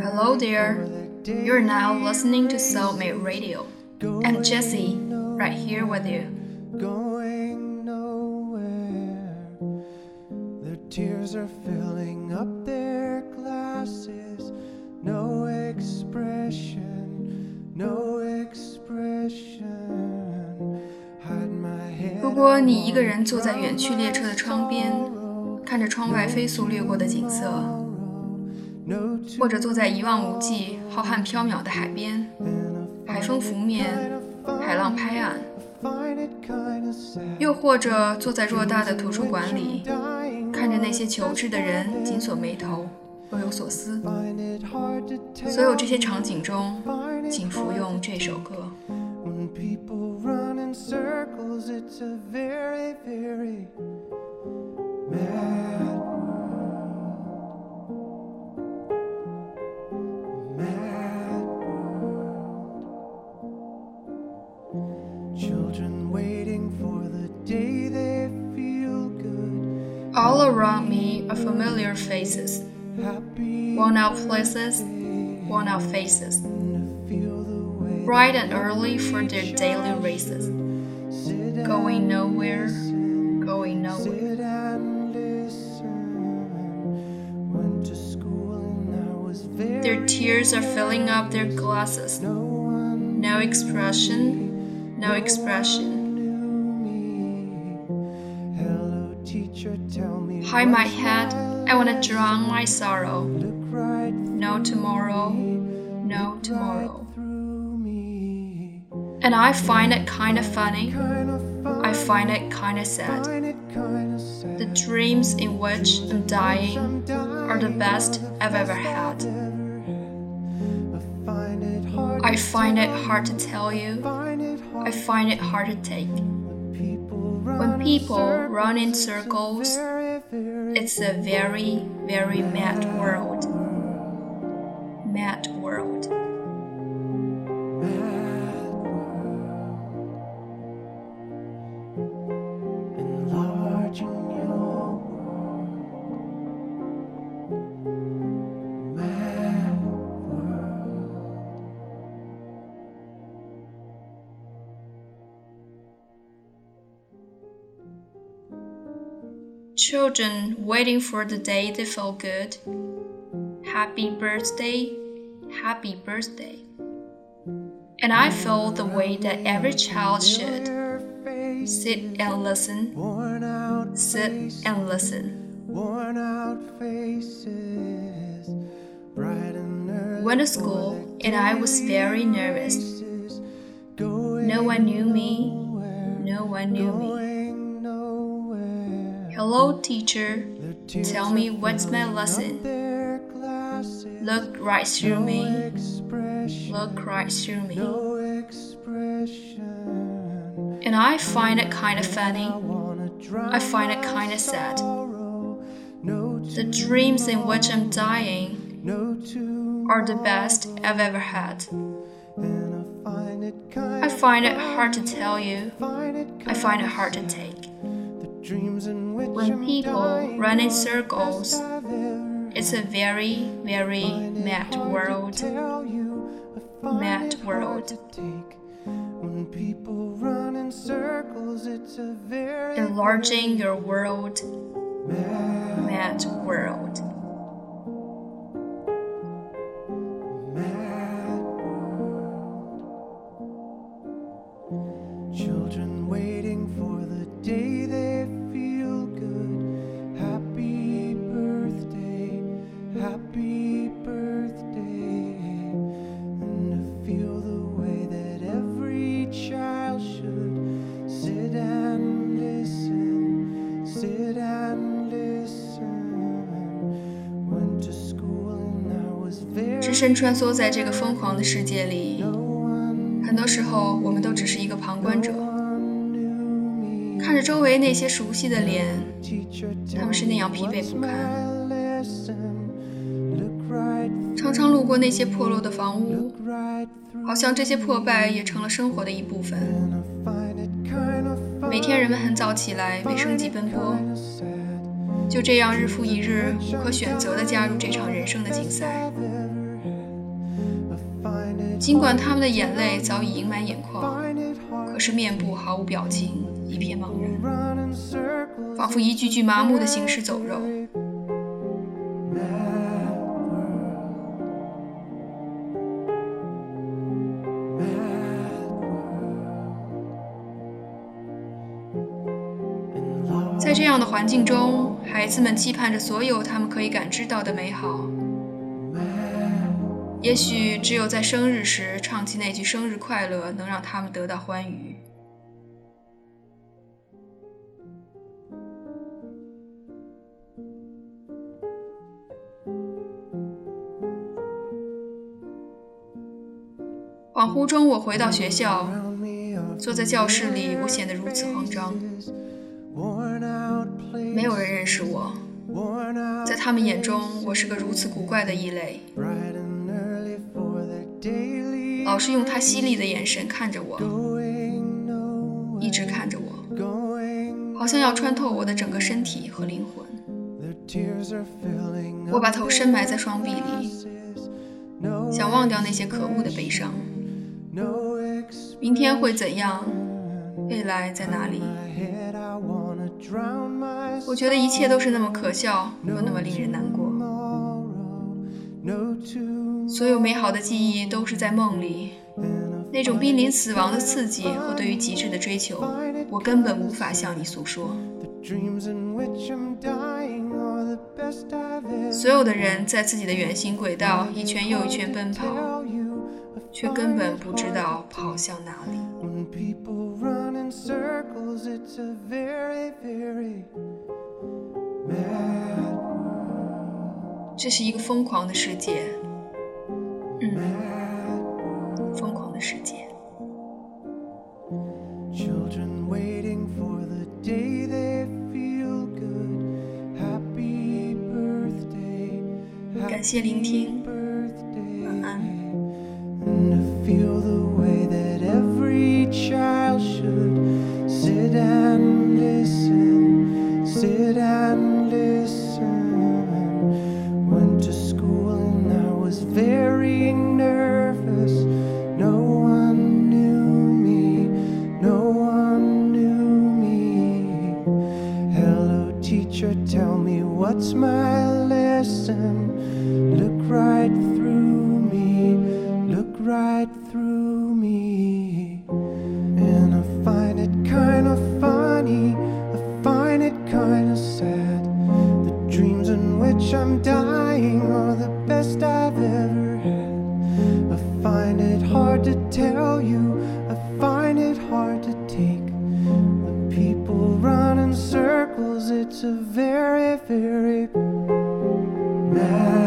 Hello there. You're now listening to Soulmate Radio. I'm Jessie, right here with you. Going nowhere. Their tears are filling up their glasses. No expression, no expression. Hide my head. 如果你一个人坐在远去列车的窗边，看着窗外飞速掠过的景色或者坐在一望无际、浩瀚缥缈的海边，海风拂面，海浪拍岸；又或者坐在偌大的图书馆里，看着那些求知的人紧锁眉头，若有所思。所有这些场景中，请服用这首歌。All around me are familiar faces, worn out places, worn out faces, to feel the way. bright and early for their daily races, going nowhere, going nowhere. Sit and listen. Went to school and I was very Their tears are filling up their glasses. No expression, no expression. Hide my head. I wanna drown my sorrow. No tomorrow, no tomorrow. And I find it kinda funny. Kind of fun. I find it kinda sad. find it kind of sad. The dreams in which I'm dying are the best I've ever had. I find it hard. I find it hard to tell you. find it hard. I find it hard to take. When people run in circles, it's a very, very mad world. Children waiting for the day they feel good. Happy birthday, happy birthday. And I feel the way that every child should. Sit and listen, sit and listen. worn out faces. Went to school and I was very nervous. No one knew me, no one knew me. Hello, teacher. Tell me what's my lesson. Look right through me, look right through me. And I find it kind of funny. I find it kinda sad. The dreams in which I'm dying are the best I've ever had. Kind I find it hard to tell you, I find it hard to take. When people run in circles, it's a very, very mad world. Mad world. When people run in circles, enlarging your world. Mad world. 身穿梭在这个疯狂的世界里，很多时候我们都只是一个旁观者。看着周围那些熟悉的脸，他们是那样疲惫不堪。常常路过那些破落的房屋，好像这些破败也成了生活的一部分。每天人们很早起来为生计奔波，就这样日复一日，无可选择地加入这场人生的竞赛。尽管他们的眼泪早已盈满眼眶，可是面部毫无表情，一片茫然，仿佛一具具麻木的行尸走肉。在这样的环境中，孩子们期盼着所有他们可以感知到的美好。也许只有在生日时唱起那句“生日快乐”，能让他们得到欢愉。恍惚中，我回到学校，坐在教室里，我显得如此慌张。没有人认识我，在他们眼中，我是个如此古怪的异类。是用他犀利的眼神看着我，一直看着我，好像要穿透我的整个身体和灵魂。我把头深埋在双臂里，想忘掉那些可恶的悲伤。明天会怎样？未来在哪里？我觉得一切都是那么可笑，又那么令人难过。所有美好的记忆都是在梦里，那种濒临死亡的刺激和对于极致的追求，我根本无法向你诉说。所有的人在自己的圆形轨道一圈又一圈奔跑，却根本不知道跑向哪里。这是一个疯狂的世界，嗯，疯狂的世界。Children waiting for the day they feel good. Happy birthday. 感谢聆听，teacher, tell me what's my lesson. Look right through me, look right through me. And I find it kind of funny, I find it kind of sad. The dreams in which I'm dying are the best I've ever had. I find it hard to tell you, very, very mad.